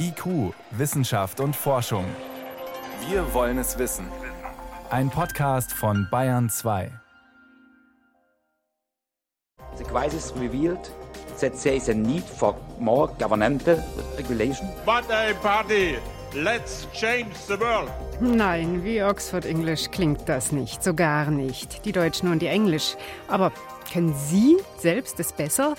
IQ, Wissenschaft und Forschung. Wir wollen es wissen. Ein Podcast von Bayern 2. The crisis revealed that there is a need for more governmental regulation. What a party! Let's change the world! Nein, wie Oxford English klingt das nicht, so gar nicht. Die Deutschen und die Englisch. Aber können Sie selbst es besser?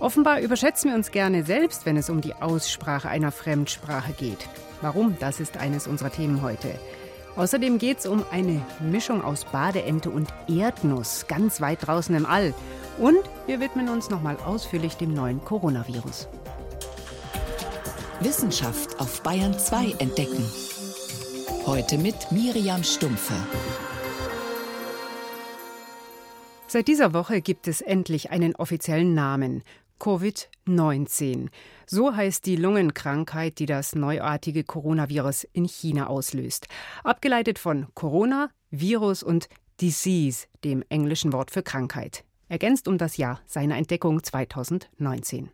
Offenbar überschätzen wir uns gerne selbst, wenn es um die Aussprache einer Fremdsprache geht. Warum? Das ist eines unserer Themen heute. Außerdem geht es um eine Mischung aus Badeente und Erdnuss, ganz weit draußen im All. Und wir widmen uns nochmal ausführlich dem neuen Coronavirus. Wissenschaft auf Bayern 2 entdecken. Heute mit Miriam Stumpfe. Seit dieser Woche gibt es endlich einen offiziellen Namen. Covid-19. So heißt die Lungenkrankheit, die das neuartige Coronavirus in China auslöst. Abgeleitet von Corona, Virus und Disease, dem englischen Wort für Krankheit. Ergänzt um das Jahr seiner Entdeckung 2019.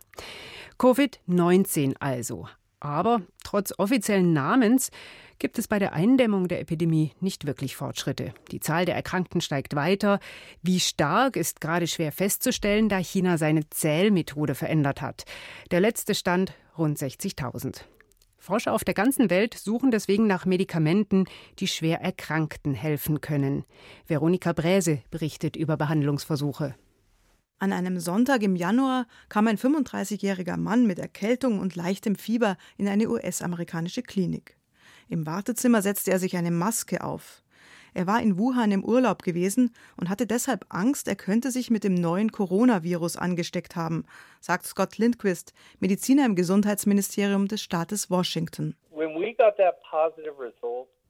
Covid-19 also. Aber trotz offiziellen Namens gibt es bei der Eindämmung der Epidemie nicht wirklich Fortschritte. Die Zahl der Erkrankten steigt weiter. Wie stark ist gerade schwer festzustellen, da China seine Zählmethode verändert hat. Der letzte Stand rund 60.000. Forscher auf der ganzen Welt suchen deswegen nach Medikamenten, die schwer Erkrankten helfen können. Veronika Bräse berichtet über Behandlungsversuche. An einem Sonntag im Januar kam ein 35-jähriger Mann mit Erkältung und leichtem Fieber in eine US-amerikanische Klinik. Im Wartezimmer setzte er sich eine Maske auf. Er war in Wuhan im Urlaub gewesen und hatte deshalb Angst, er könnte sich mit dem neuen Coronavirus angesteckt haben, sagt Scott Lindquist, Mediziner im Gesundheitsministerium des Staates Washington.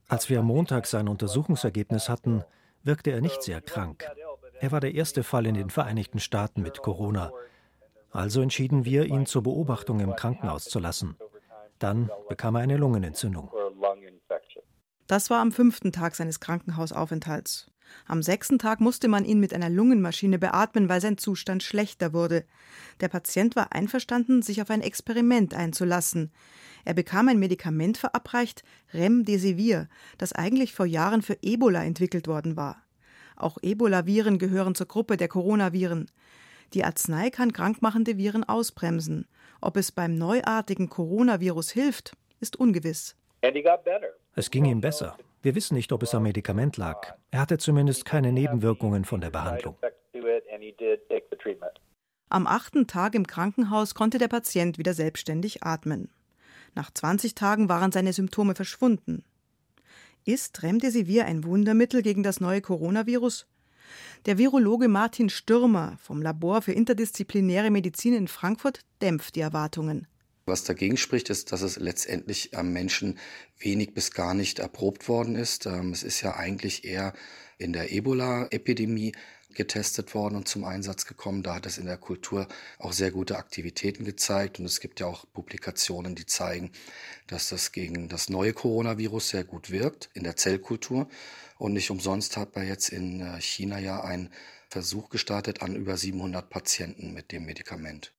Als wir am Montag sein Untersuchungsergebnis hatten, wirkte er nicht sehr krank. Er war der erste Fall in den Vereinigten Staaten mit Corona. Also entschieden wir, ihn zur Beobachtung im Krankenhaus zu lassen. Dann bekam er eine Lungenentzündung. Das war am fünften Tag seines Krankenhausaufenthalts. Am sechsten Tag musste man ihn mit einer Lungenmaschine beatmen, weil sein Zustand schlechter wurde. Der Patient war einverstanden, sich auf ein Experiment einzulassen. Er bekam ein Medikament verabreicht, Remdesivir, das eigentlich vor Jahren für Ebola entwickelt worden war. Auch Ebola-Viren gehören zur Gruppe der Coronaviren. Die Arznei kann krankmachende Viren ausbremsen. Ob es beim neuartigen Coronavirus hilft, ist ungewiss. Es ging ihm besser. Wir wissen nicht, ob es am Medikament lag. Er hatte zumindest keine Nebenwirkungen von der Behandlung. Am achten Tag im Krankenhaus konnte der Patient wieder selbstständig atmen. Nach 20 Tagen waren seine Symptome verschwunden. Ist Remdesivir ein Wundermittel gegen das neue Coronavirus? Der Virologe Martin Stürmer vom Labor für interdisziplinäre Medizin in Frankfurt dämpft die Erwartungen. Was dagegen spricht, ist, dass es letztendlich am Menschen wenig bis gar nicht erprobt worden ist. Ähm, es ist ja eigentlich eher in der Ebola-Epidemie getestet worden und zum Einsatz gekommen. Da hat es in der Kultur auch sehr gute Aktivitäten gezeigt. Und es gibt ja auch Publikationen, die zeigen, dass das gegen das neue Coronavirus sehr gut wirkt in der Zellkultur. Und nicht umsonst hat man jetzt in äh, China ja einen Versuch gestartet an über 700 Patienten mit dem Medikament.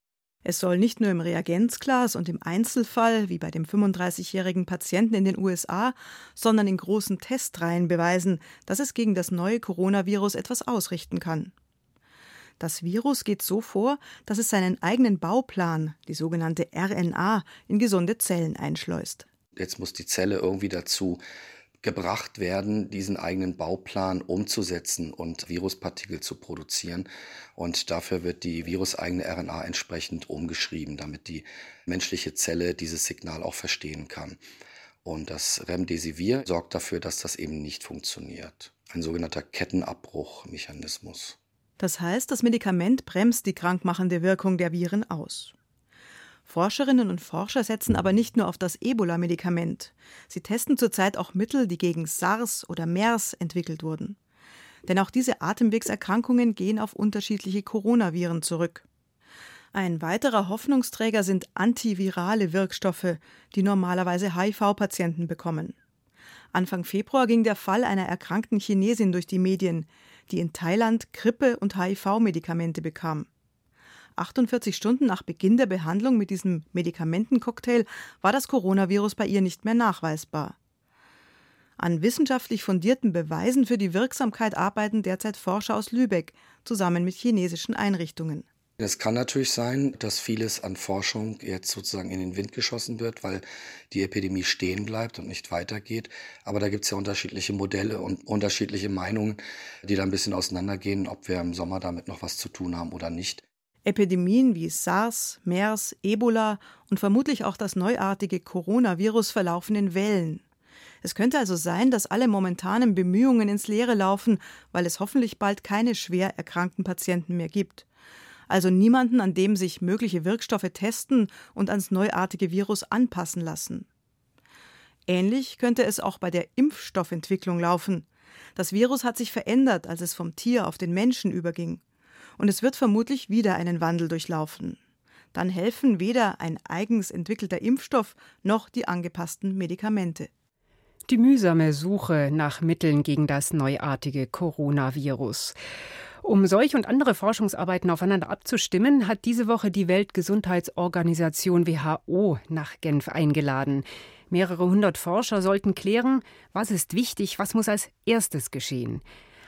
Es soll nicht nur im Reagenzglas und im Einzelfall, wie bei dem 35-jährigen Patienten in den USA, sondern in großen Testreihen beweisen, dass es gegen das neue Coronavirus etwas ausrichten kann. Das Virus geht so vor, dass es seinen eigenen Bauplan, die sogenannte RNA, in gesunde Zellen einschleust. Jetzt muss die Zelle irgendwie dazu gebracht werden, diesen eigenen Bauplan umzusetzen und Viruspartikel zu produzieren. Und dafür wird die viruseigene RNA entsprechend umgeschrieben, damit die menschliche Zelle dieses Signal auch verstehen kann. Und das Remdesivir sorgt dafür, dass das eben nicht funktioniert. Ein sogenannter Kettenabbruchmechanismus. Das heißt, das Medikament bremst die krankmachende Wirkung der Viren aus. Forscherinnen und Forscher setzen aber nicht nur auf das Ebola-Medikament. Sie testen zurzeit auch Mittel, die gegen SARS oder MERS entwickelt wurden. Denn auch diese Atemwegserkrankungen gehen auf unterschiedliche Coronaviren zurück. Ein weiterer Hoffnungsträger sind antivirale Wirkstoffe, die normalerweise HIV-Patienten bekommen. Anfang Februar ging der Fall einer erkrankten Chinesin durch die Medien, die in Thailand Grippe- und HIV-Medikamente bekam. 48 Stunden nach Beginn der Behandlung mit diesem Medikamentencocktail war das Coronavirus bei ihr nicht mehr nachweisbar. An wissenschaftlich fundierten Beweisen für die Wirksamkeit arbeiten derzeit Forscher aus Lübeck zusammen mit chinesischen Einrichtungen. Es kann natürlich sein, dass vieles an Forschung jetzt sozusagen in den Wind geschossen wird, weil die Epidemie stehen bleibt und nicht weitergeht. Aber da gibt es ja unterschiedliche Modelle und unterschiedliche Meinungen, die da ein bisschen auseinandergehen, ob wir im Sommer damit noch was zu tun haben oder nicht. Epidemien wie SARS, MERS, Ebola und vermutlich auch das neuartige Coronavirus verlaufen in Wellen. Es könnte also sein, dass alle momentanen Bemühungen ins Leere laufen, weil es hoffentlich bald keine schwer erkrankten Patienten mehr gibt. Also niemanden, an dem sich mögliche Wirkstoffe testen und ans neuartige Virus anpassen lassen. Ähnlich könnte es auch bei der Impfstoffentwicklung laufen. Das Virus hat sich verändert, als es vom Tier auf den Menschen überging. Und es wird vermutlich wieder einen Wandel durchlaufen. Dann helfen weder ein eigens entwickelter Impfstoff noch die angepassten Medikamente. Die mühsame Suche nach Mitteln gegen das neuartige Coronavirus. Um solch und andere Forschungsarbeiten aufeinander abzustimmen, hat diese Woche die Weltgesundheitsorganisation WHO nach Genf eingeladen. Mehrere hundert Forscher sollten klären, was ist wichtig, was muss als erstes geschehen.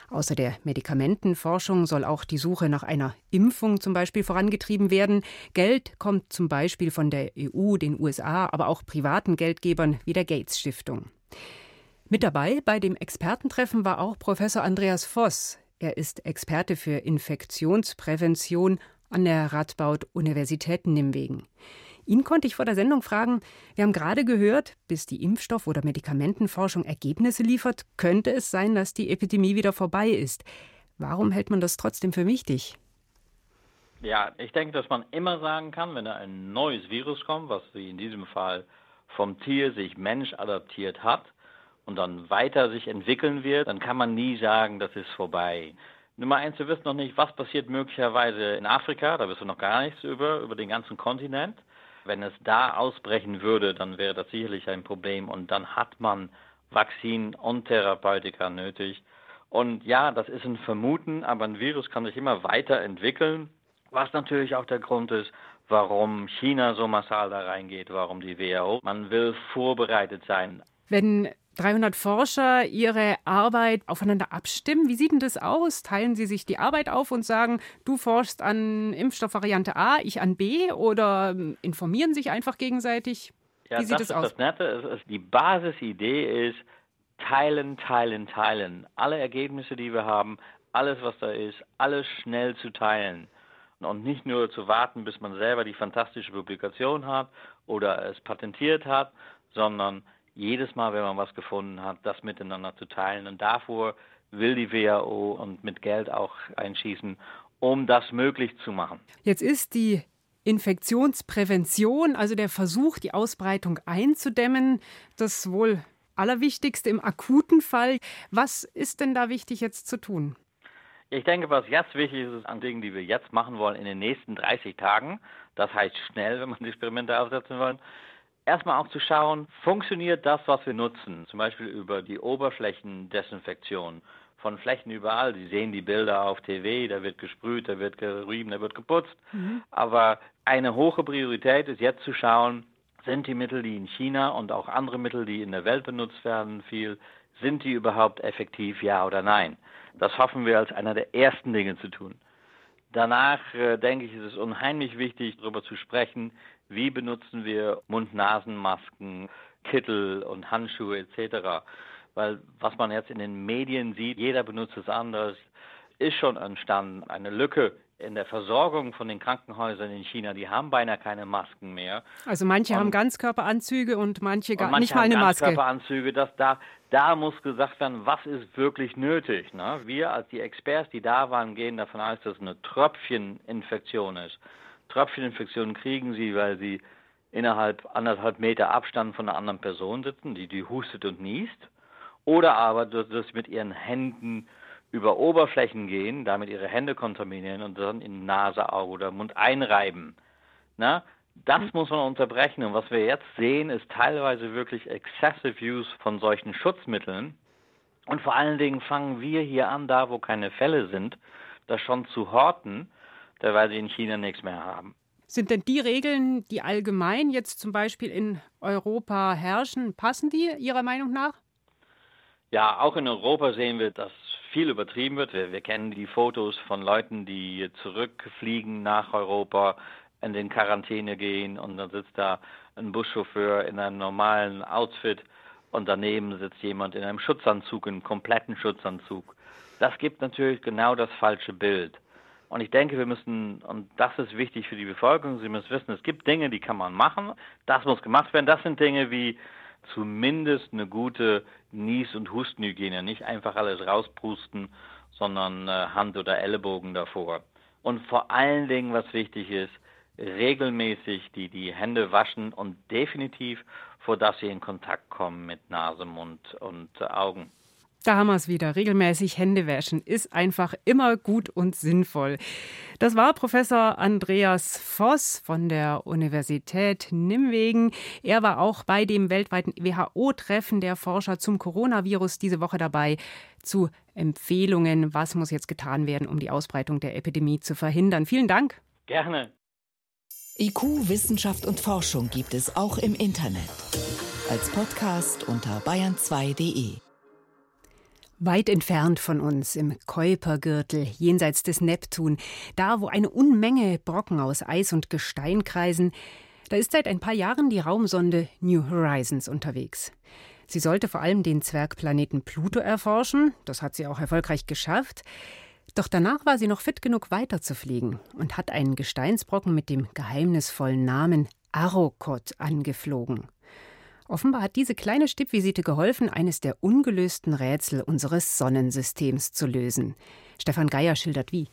Außer der Medikamentenforschung soll auch die Suche nach einer Impfung zum Beispiel vorangetrieben werden. Geld kommt zum Beispiel von der EU, den USA, aber auch privaten Geldgebern wie der Gates Stiftung. Mit dabei bei dem Expertentreffen war auch Professor Andreas Voss. Er ist Experte für Infektionsprävention an der Radboud Universität Nimwegen. Ihn konnte ich vor der Sendung fragen, wir haben gerade gehört, bis die Impfstoff- oder Medikamentenforschung Ergebnisse liefert, könnte es sein, dass die Epidemie wieder vorbei ist. Warum hält man das trotzdem für wichtig? Ja, ich denke, dass man immer sagen kann, wenn da ein neues Virus kommt, was wie in diesem Fall vom Tier sich Mensch adaptiert hat und dann weiter sich entwickeln wird, dann kann man nie sagen, das ist vorbei. Nummer eins, wir wissen noch nicht, was passiert möglicherweise in Afrika, da wissen wir noch gar nichts über, über den ganzen Kontinent. Wenn es da ausbrechen würde, dann wäre das sicherlich ein Problem und dann hat man Vakzin und Therapeutika nötig. Und ja, das ist ein Vermuten, aber ein Virus kann sich immer weiterentwickeln, was natürlich auch der Grund ist, warum China so massal da reingeht, warum die WHO. Man will vorbereitet sein. Wenn 300 Forscher ihre Arbeit aufeinander abstimmen. Wie sieht denn das aus? Teilen Sie sich die Arbeit auf und sagen, du forschst an Impfstoffvariante A, ich an B oder ähm, informieren sich einfach gegenseitig? Ja, Wie sieht das, das aus? Das Nette. Die Basisidee ist teilen, teilen, teilen. Alle Ergebnisse, die wir haben, alles, was da ist, alles schnell zu teilen. Und nicht nur zu warten, bis man selber die fantastische Publikation hat oder es patentiert hat, sondern jedes Mal, wenn man was gefunden hat, das miteinander zu teilen. Und davor will die WHO und mit Geld auch einschießen, um das möglich zu machen. Jetzt ist die Infektionsprävention, also der Versuch, die Ausbreitung einzudämmen, das wohl Allerwichtigste im akuten Fall. Was ist denn da wichtig jetzt zu tun? Ich denke, was jetzt wichtig ist, ist an Dingen, die wir jetzt machen wollen in den nächsten 30 Tagen. Das heißt schnell, wenn man die Experimente aufsetzen wollen erstmal auch zu schauen, funktioniert das, was wir nutzen, zum Beispiel über die Oberflächendesinfektion von Flächen überall. Sie sehen die Bilder auf TV, da wird gesprüht, da wird gerieben, da wird geputzt. Mhm. Aber eine hohe Priorität ist jetzt zu schauen, sind die Mittel, die in China und auch andere Mittel, die in der Welt benutzt werden, viel, sind die überhaupt effektiv, ja oder nein? Das hoffen wir als einer der ersten Dinge zu tun. Danach äh, denke ich, ist es unheimlich wichtig, darüber zu sprechen, wie benutzen wir Mund-Nasen-Masken, Kittel und Handschuhe etc. Weil was man jetzt in den Medien sieht, jeder benutzt es anders, ist schon entstanden eine Lücke in der Versorgung von den Krankenhäusern in China, die haben beinahe keine Masken mehr. Also manche und, haben Ganzkörperanzüge und manche gar und manche nicht mal eine Maske. Ganzkörperanzüge, dass da da muss gesagt werden, was ist wirklich nötig. Ne? Wir als die Experts, die da waren, gehen davon aus, dass es eine Tröpfcheninfektion ist. Tröpfcheninfektionen kriegen sie, weil sie innerhalb anderthalb Meter Abstand von einer anderen Person sitzen, die, die hustet und niest. Oder aber, dass sie mit ihren Händen über Oberflächen gehen, damit ihre Hände kontaminieren und dann in Nase, Auge oder Mund einreiben. Na, das mhm. muss man unterbrechen. Und was wir jetzt sehen, ist teilweise wirklich excessive use von solchen Schutzmitteln. Und vor allen Dingen fangen wir hier an, da wo keine Fälle sind, das schon zu horten weil sie in China nichts mehr haben. Sind denn die Regeln, die allgemein jetzt zum Beispiel in Europa herrschen, passen die Ihrer Meinung nach? Ja, auch in Europa sehen wir, dass viel übertrieben wird. Wir, wir kennen die Fotos von Leuten, die zurückfliegen nach Europa, in den Quarantäne gehen und dann sitzt da ein Buschauffeur in einem normalen Outfit und daneben sitzt jemand in einem Schutzanzug, einem kompletten Schutzanzug. Das gibt natürlich genau das falsche Bild. Und ich denke, wir müssen, und das ist wichtig für die Bevölkerung, Sie müssen wissen, es gibt Dinge, die kann man machen, das muss gemacht werden. Das sind Dinge wie zumindest eine gute Nies- und Hustenhygiene, nicht einfach alles rausprusten, sondern äh, Hand oder Ellenbogen davor. Und vor allen Dingen, was wichtig ist, regelmäßig die, die Hände waschen und definitiv, vor dass sie in Kontakt kommen mit Nase, Mund und Augen. Da haben wir es wieder. Regelmäßig Hände waschen ist einfach immer gut und sinnvoll. Das war Professor Andreas Voss von der Universität Nimwegen. Er war auch bei dem weltweiten WHO-Treffen der Forscher zum Coronavirus diese Woche dabei zu Empfehlungen, was muss jetzt getan werden, um die Ausbreitung der Epidemie zu verhindern. Vielen Dank. Gerne. IQ, Wissenschaft und Forschung gibt es auch im Internet. Als Podcast unter bayern2.de. Weit entfernt von uns, im Kuipergürtel, jenseits des Neptun, da wo eine Unmenge Brocken aus Eis und Gestein kreisen, da ist seit ein paar Jahren die Raumsonde New Horizons unterwegs. Sie sollte vor allem den Zwergplaneten Pluto erforschen, das hat sie auch erfolgreich geschafft. Doch danach war sie noch fit genug weiterzufliegen und hat einen Gesteinsbrocken mit dem geheimnisvollen Namen Arrokot angeflogen. Offenbar hat diese kleine Stippvisite geholfen, eines der ungelösten Rätsel unseres Sonnensystems zu lösen. Stefan Geier schildert wie.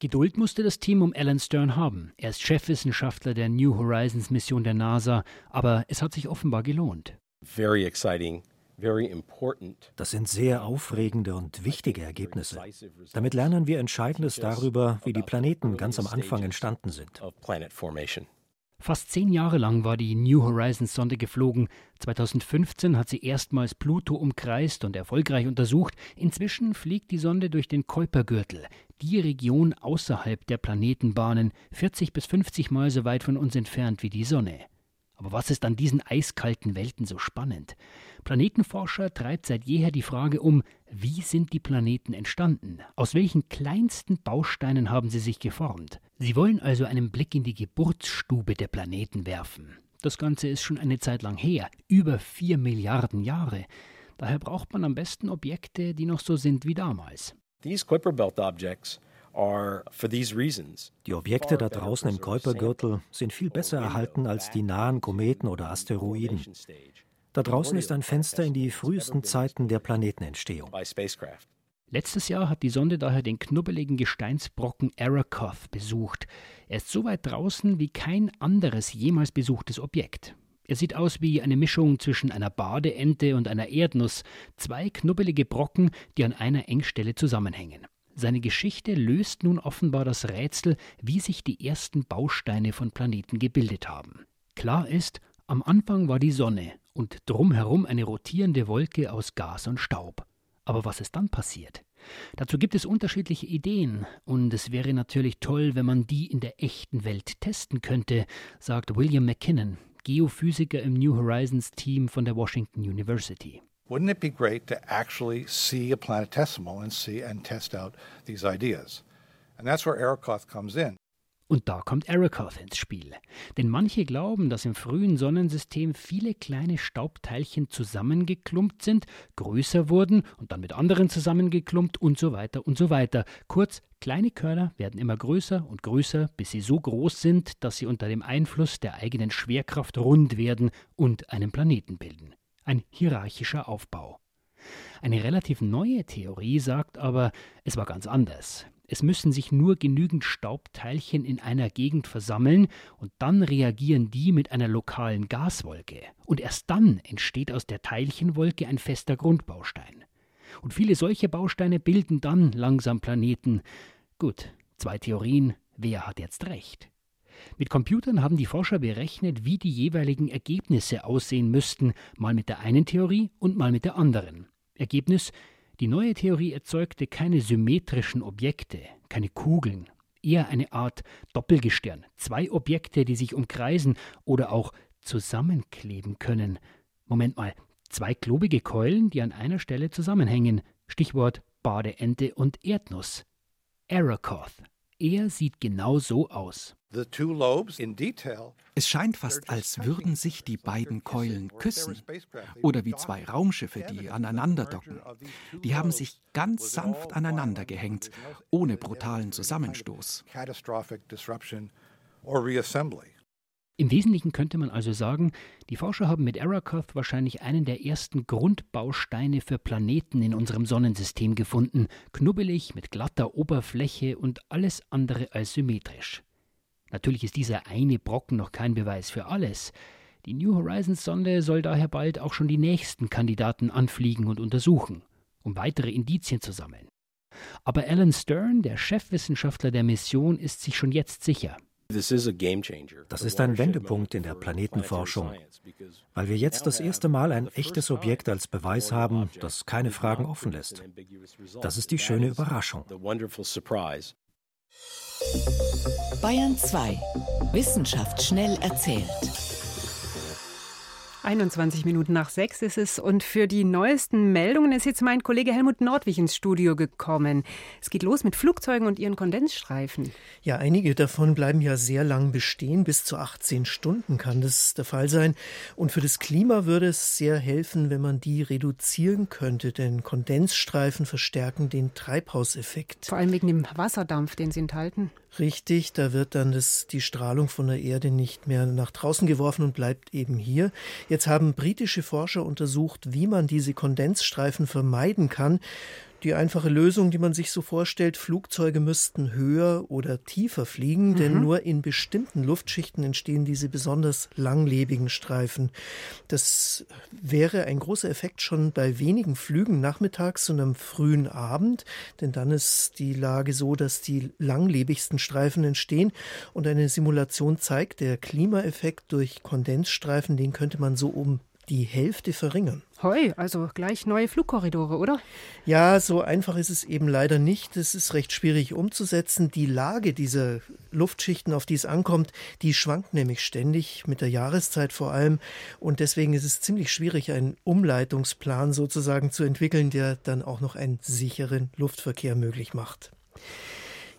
Geduld musste das Team um Alan Stern haben. Er ist Chefwissenschaftler der New Horizons Mission der NASA, aber es hat sich offenbar gelohnt. Very exciting. Das sind sehr aufregende und wichtige Ergebnisse. Damit lernen wir Entscheidendes darüber, wie die Planeten ganz am Anfang entstanden sind. Fast zehn Jahre lang war die New Horizons Sonde geflogen. 2015 hat sie erstmals Pluto umkreist und erfolgreich untersucht. Inzwischen fliegt die Sonde durch den Kuipergürtel, die Region außerhalb der Planetenbahnen, 40 bis 50 Mal so weit von uns entfernt wie die Sonne. Aber was ist an diesen eiskalten Welten so spannend? Planetenforscher treibt seit jeher die Frage um, wie sind die Planeten entstanden? Aus welchen kleinsten Bausteinen haben sie sich geformt? Sie wollen also einen Blick in die Geburtsstube der Planeten werfen. Das Ganze ist schon eine Zeit lang her, über vier Milliarden Jahre. Daher braucht man am besten Objekte, die noch so sind wie damals. These Kuiper Belt objects die Objekte da draußen im Kuipergürtel sind viel besser erhalten als die nahen Kometen oder Asteroiden. Da draußen ist ein Fenster in die frühesten Zeiten der Planetenentstehung. Letztes Jahr hat die Sonde daher den knubbeligen Gesteinsbrocken Arrokoth besucht. Er ist so weit draußen wie kein anderes jemals besuchtes Objekt. Er sieht aus wie eine Mischung zwischen einer Badeente und einer Erdnuss, zwei knubbelige Brocken, die an einer Engstelle zusammenhängen. Seine Geschichte löst nun offenbar das Rätsel, wie sich die ersten Bausteine von Planeten gebildet haben. Klar ist, am Anfang war die Sonne und drumherum eine rotierende Wolke aus Gas und Staub. Aber was ist dann passiert? Dazu gibt es unterschiedliche Ideen, und es wäre natürlich toll, wenn man die in der echten Welt testen könnte, sagt William McKinnon, Geophysiker im New Horizons Team von der Washington University. Wouldn't it be great to actually see a planetesimal and see and test out these ideas? And that's where Arakoth comes in. Und da kommt Arakoth ins Spiel. Denn manche glauben, dass im frühen Sonnensystem viele kleine Staubteilchen zusammengeklumpt sind, größer wurden und dann mit anderen zusammengeklumpt und so weiter und so weiter. Kurz, kleine Körner werden immer größer und größer, bis sie so groß sind, dass sie unter dem Einfluss der eigenen Schwerkraft rund werden und einen Planeten bilden ein hierarchischer Aufbau. Eine relativ neue Theorie sagt aber, es war ganz anders. Es müssen sich nur genügend Staubteilchen in einer Gegend versammeln und dann reagieren die mit einer lokalen Gaswolke. Und erst dann entsteht aus der Teilchenwolke ein fester Grundbaustein. Und viele solche Bausteine bilden dann langsam Planeten. Gut, zwei Theorien, wer hat jetzt recht? Mit Computern haben die Forscher berechnet, wie die jeweiligen Ergebnisse aussehen müssten, mal mit der einen Theorie und mal mit der anderen. Ergebnis die neue Theorie erzeugte keine symmetrischen Objekte, keine Kugeln. Eher eine Art Doppelgestirn. Zwei Objekte, die sich umkreisen oder auch zusammenkleben können. Moment mal, zwei klobige Keulen, die an einer Stelle zusammenhängen. Stichwort Badeente und Erdnuss. Arakoth. Er sieht genau so aus. Es scheint fast, als würden sich die beiden Keulen küssen. Oder wie zwei Raumschiffe, die aneinander docken. Die haben sich ganz sanft aneinander gehängt, ohne brutalen Zusammenstoß. Im Wesentlichen könnte man also sagen, die Forscher haben mit Arakoth wahrscheinlich einen der ersten Grundbausteine für Planeten in unserem Sonnensystem gefunden, knubbelig mit glatter Oberfläche und alles andere als symmetrisch. Natürlich ist dieser eine Brocken noch kein Beweis für alles. Die New Horizons Sonde soll daher bald auch schon die nächsten Kandidaten anfliegen und untersuchen, um weitere Indizien zu sammeln. Aber Alan Stern, der Chefwissenschaftler der Mission, ist sich schon jetzt sicher. Das ist ein Wendepunkt in der Planetenforschung, weil wir jetzt das erste Mal ein echtes Objekt als Beweis haben, das keine Fragen offen lässt. Das ist die schöne Überraschung. Bayern 2. Wissenschaft schnell erzählt. 21 Minuten nach sechs ist es und für die neuesten Meldungen ist jetzt mein Kollege Helmut Nordwig ins Studio gekommen. Es geht los mit Flugzeugen und ihren Kondensstreifen. Ja, einige davon bleiben ja sehr lang bestehen. Bis zu 18 Stunden kann das der Fall sein. Und für das Klima würde es sehr helfen, wenn man die reduzieren könnte, denn Kondensstreifen verstärken den Treibhauseffekt. Vor allem wegen dem Wasserdampf, den sie enthalten. Richtig, da wird dann das, die Strahlung von der Erde nicht mehr nach draußen geworfen und bleibt eben hier. Jetzt haben britische Forscher untersucht, wie man diese Kondensstreifen vermeiden kann. Die einfache Lösung, die man sich so vorstellt, Flugzeuge müssten höher oder tiefer fliegen, mhm. denn nur in bestimmten Luftschichten entstehen diese besonders langlebigen Streifen. Das wäre ein großer Effekt schon bei wenigen Flügen nachmittags und am frühen Abend, denn dann ist die Lage so, dass die langlebigsten Streifen entstehen und eine Simulation zeigt, der Klimaeffekt durch Kondensstreifen, den könnte man so um die Hälfte verringern. Hoi, also gleich neue Flugkorridore, oder? Ja, so einfach ist es eben leider nicht. Es ist recht schwierig umzusetzen. Die Lage dieser Luftschichten, auf die es ankommt, die schwankt nämlich ständig, mit der Jahreszeit vor allem. Und deswegen ist es ziemlich schwierig, einen Umleitungsplan sozusagen zu entwickeln, der dann auch noch einen sicheren Luftverkehr möglich macht.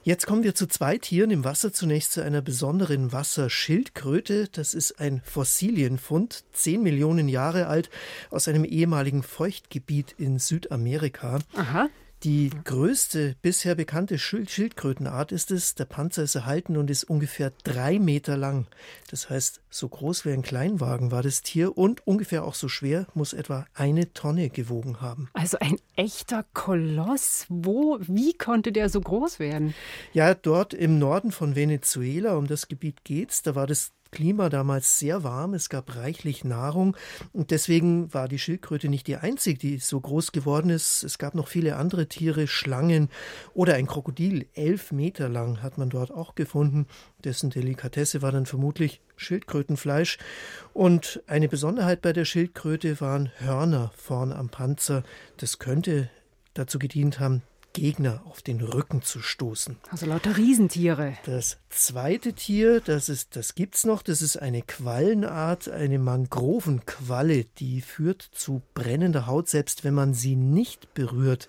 Jetzt kommen wir zu zwei Tieren im Wasser. Zunächst zu einer besonderen Wasserschildkröte. Das ist ein Fossilienfund, zehn Millionen Jahre alt, aus einem ehemaligen Feuchtgebiet in Südamerika. Aha. Die größte bisher bekannte Schildkrötenart ist es. Der Panzer ist erhalten und ist ungefähr drei Meter lang. Das heißt, so groß wie ein Kleinwagen war das Tier und ungefähr auch so schwer, muss etwa eine Tonne gewogen haben. Also ein echter Koloss. Wo, wie konnte der so groß werden? Ja, dort im Norden von Venezuela, um das Gebiet geht's, da war das Klima damals sehr warm, es gab reichlich Nahrung und deswegen war die Schildkröte nicht die einzige, die so groß geworden ist. Es gab noch viele andere Tiere, Schlangen oder ein Krokodil, elf Meter lang hat man dort auch gefunden. Dessen Delikatesse war dann vermutlich Schildkrötenfleisch. Und eine Besonderheit bei der Schildkröte waren Hörner vorn am Panzer. Das könnte dazu gedient haben, Gegner auf den Rücken zu stoßen. Also lauter Riesentiere. Das zweite Tier, das ist, das gibt's noch, das ist eine Quallenart, eine Mangrovenqualle, die führt zu brennender Haut, selbst wenn man sie nicht berührt.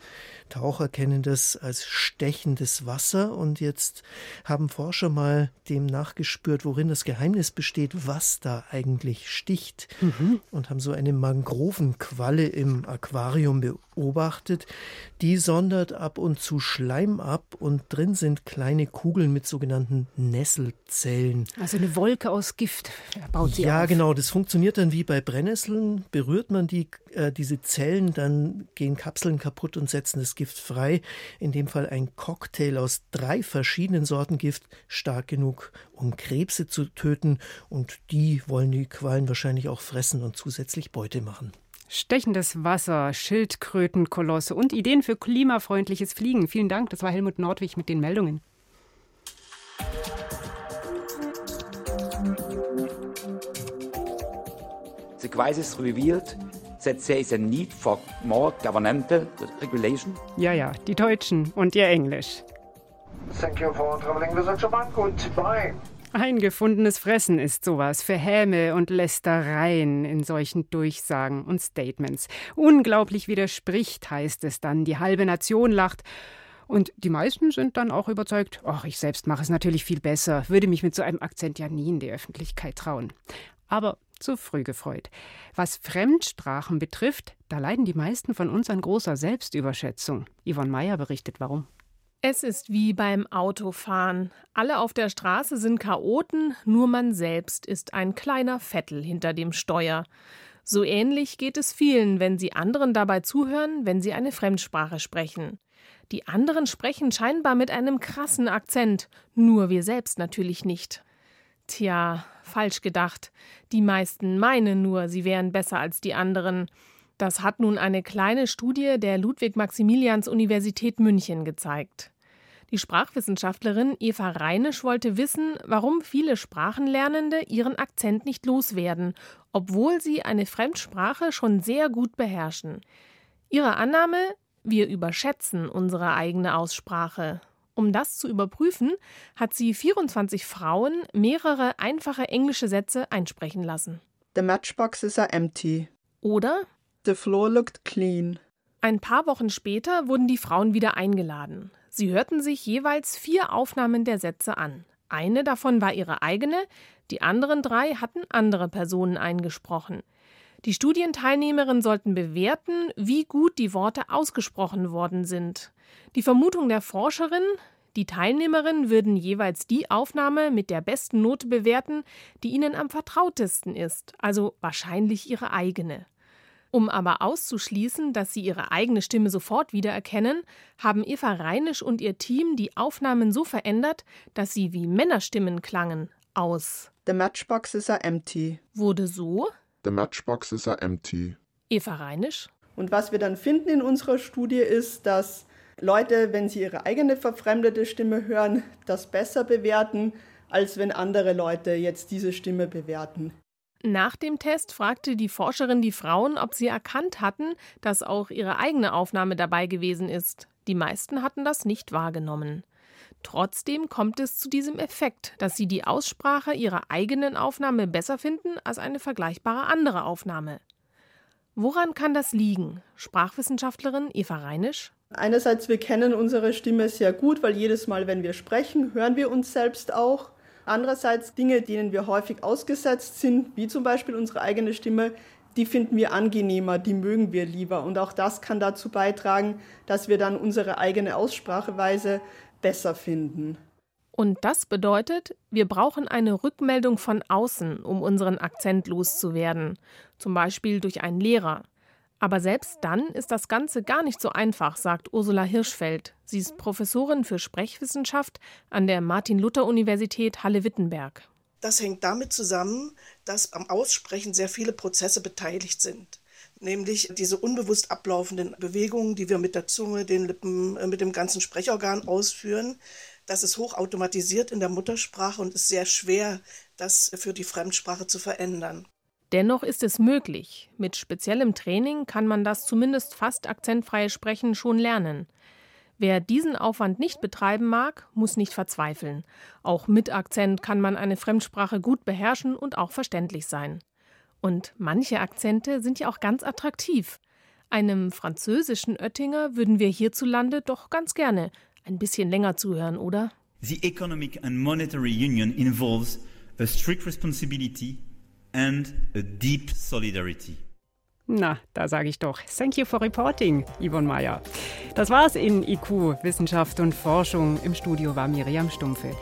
Taucher kennen das als stechendes Wasser und jetzt haben Forscher mal dem nachgespürt, worin das Geheimnis besteht, was da eigentlich sticht mhm. und haben so eine Mangrovenqualle im Aquarium beobachtet. Die sondert ab und zu Schleim ab und drin sind kleine Kugeln mit sogenannten Nesselzellen. Also eine Wolke aus Gift baut sie Ja, auf. genau. Das funktioniert dann wie bei Brennnesseln. Berührt man die, äh, diese Zellen, dann gehen Kapseln kaputt und setzen das Gift frei. In dem Fall ein Cocktail aus drei verschiedenen Sorten Gift, stark genug, um Krebse zu töten. Und die wollen die Quallen wahrscheinlich auch fressen und zusätzlich Beute machen. Stechendes Wasser, Schildkrötenkolosse und Ideen für klimafreundliches Fliegen. Vielen Dank, das war Helmut Nordwig mit den Meldungen. The crisis revealed that there is a need for more governmental regulation. Ja, ja, die Deutschen und ihr Englisch. Thank you for traveling with Deutsche Bank und bye. Ein gefundenes Fressen ist sowas für Häme und Lästereien in solchen Durchsagen und Statements. Unglaublich widerspricht, heißt es dann. Die halbe Nation lacht. Und die meisten sind dann auch überzeugt, ach, ich selbst mache es natürlich viel besser, würde mich mit so einem Akzent ja nie in die Öffentlichkeit trauen. Aber zu früh gefreut. Was Fremdsprachen betrifft, da leiden die meisten von uns an großer Selbstüberschätzung. Yvonne Meyer berichtet warum. Es ist wie beim Autofahren. Alle auf der Straße sind Chaoten, nur man selbst ist ein kleiner Vettel hinter dem Steuer. So ähnlich geht es vielen, wenn sie anderen dabei zuhören, wenn sie eine Fremdsprache sprechen. Die anderen sprechen scheinbar mit einem krassen Akzent, nur wir selbst natürlich nicht. Tja, falsch gedacht. Die meisten meinen nur, sie wären besser als die anderen. Das hat nun eine kleine Studie der Ludwig-Maximilians-Universität München gezeigt. Die Sprachwissenschaftlerin Eva Reinisch wollte wissen, warum viele Sprachenlernende ihren Akzent nicht loswerden, obwohl sie eine Fremdsprache schon sehr gut beherrschen. Ihre Annahme, wir überschätzen unsere eigene Aussprache. Um das zu überprüfen, hat sie 24 Frauen mehrere einfache englische Sätze einsprechen lassen. The matchboxes are empty. Oder The floor looked clean. Ein paar Wochen später wurden die Frauen wieder eingeladen. Sie hörten sich jeweils vier Aufnahmen der Sätze an. Eine davon war ihre eigene, die anderen drei hatten andere Personen eingesprochen. Die Studienteilnehmerinnen sollten bewerten, wie gut die Worte ausgesprochen worden sind. Die Vermutung der Forscherin, die Teilnehmerinnen würden jeweils die Aufnahme mit der besten Note bewerten, die ihnen am vertrautesten ist, also wahrscheinlich ihre eigene. Um aber auszuschließen, dass sie ihre eigene Stimme sofort wiedererkennen, haben Eva Reinisch und ihr Team die Aufnahmen so verändert, dass sie wie Männerstimmen klangen. Aus The matchboxes are empty. Wurde so The matchboxes are empty. Eva Reinisch. Und was wir dann finden in unserer Studie ist, dass Leute, wenn sie ihre eigene verfremdete Stimme hören, das besser bewerten, als wenn andere Leute jetzt diese Stimme bewerten. Nach dem Test fragte die Forscherin die Frauen, ob sie erkannt hatten, dass auch ihre eigene Aufnahme dabei gewesen ist. Die meisten hatten das nicht wahrgenommen. Trotzdem kommt es zu diesem Effekt, dass sie die Aussprache ihrer eigenen Aufnahme besser finden als eine vergleichbare andere Aufnahme. Woran kann das liegen? Sprachwissenschaftlerin Eva Reinisch. Einerseits, wir kennen unsere Stimme sehr gut, weil jedes Mal, wenn wir sprechen, hören wir uns selbst auch. Andererseits Dinge, denen wir häufig ausgesetzt sind, wie zum Beispiel unsere eigene Stimme, die finden wir angenehmer, die mögen wir lieber. Und auch das kann dazu beitragen, dass wir dann unsere eigene Ausspracheweise besser finden. Und das bedeutet, wir brauchen eine Rückmeldung von außen, um unseren Akzent loszuwerden, zum Beispiel durch einen Lehrer. Aber selbst dann ist das Ganze gar nicht so einfach, sagt Ursula Hirschfeld. Sie ist Professorin für Sprechwissenschaft an der Martin-Luther-Universität Halle-Wittenberg. Das hängt damit zusammen, dass am Aussprechen sehr viele Prozesse beteiligt sind. Nämlich diese unbewusst ablaufenden Bewegungen, die wir mit der Zunge, den Lippen, äh, mit dem ganzen Sprechorgan ausführen. Das ist hochautomatisiert in der Muttersprache und ist sehr schwer, das für die Fremdsprache zu verändern. Dennoch ist es möglich. Mit speziellem Training kann man das zumindest fast akzentfreie Sprechen schon lernen. Wer diesen Aufwand nicht betreiben mag, muss nicht verzweifeln. Auch mit Akzent kann man eine Fremdsprache gut beherrschen und auch verständlich sein. Und manche Akzente sind ja auch ganz attraktiv. Einem französischen Oettinger würden wir hierzulande doch ganz gerne ein bisschen länger zuhören, oder? The Economic and Monetary Union involves a strict responsibility and a deep solidarity. Na, da sage ich doch, thank you for reporting, Yvonne Meyer. Das war's in IQ, Wissenschaft und Forschung. Im Studio war Miriam Stumpfe.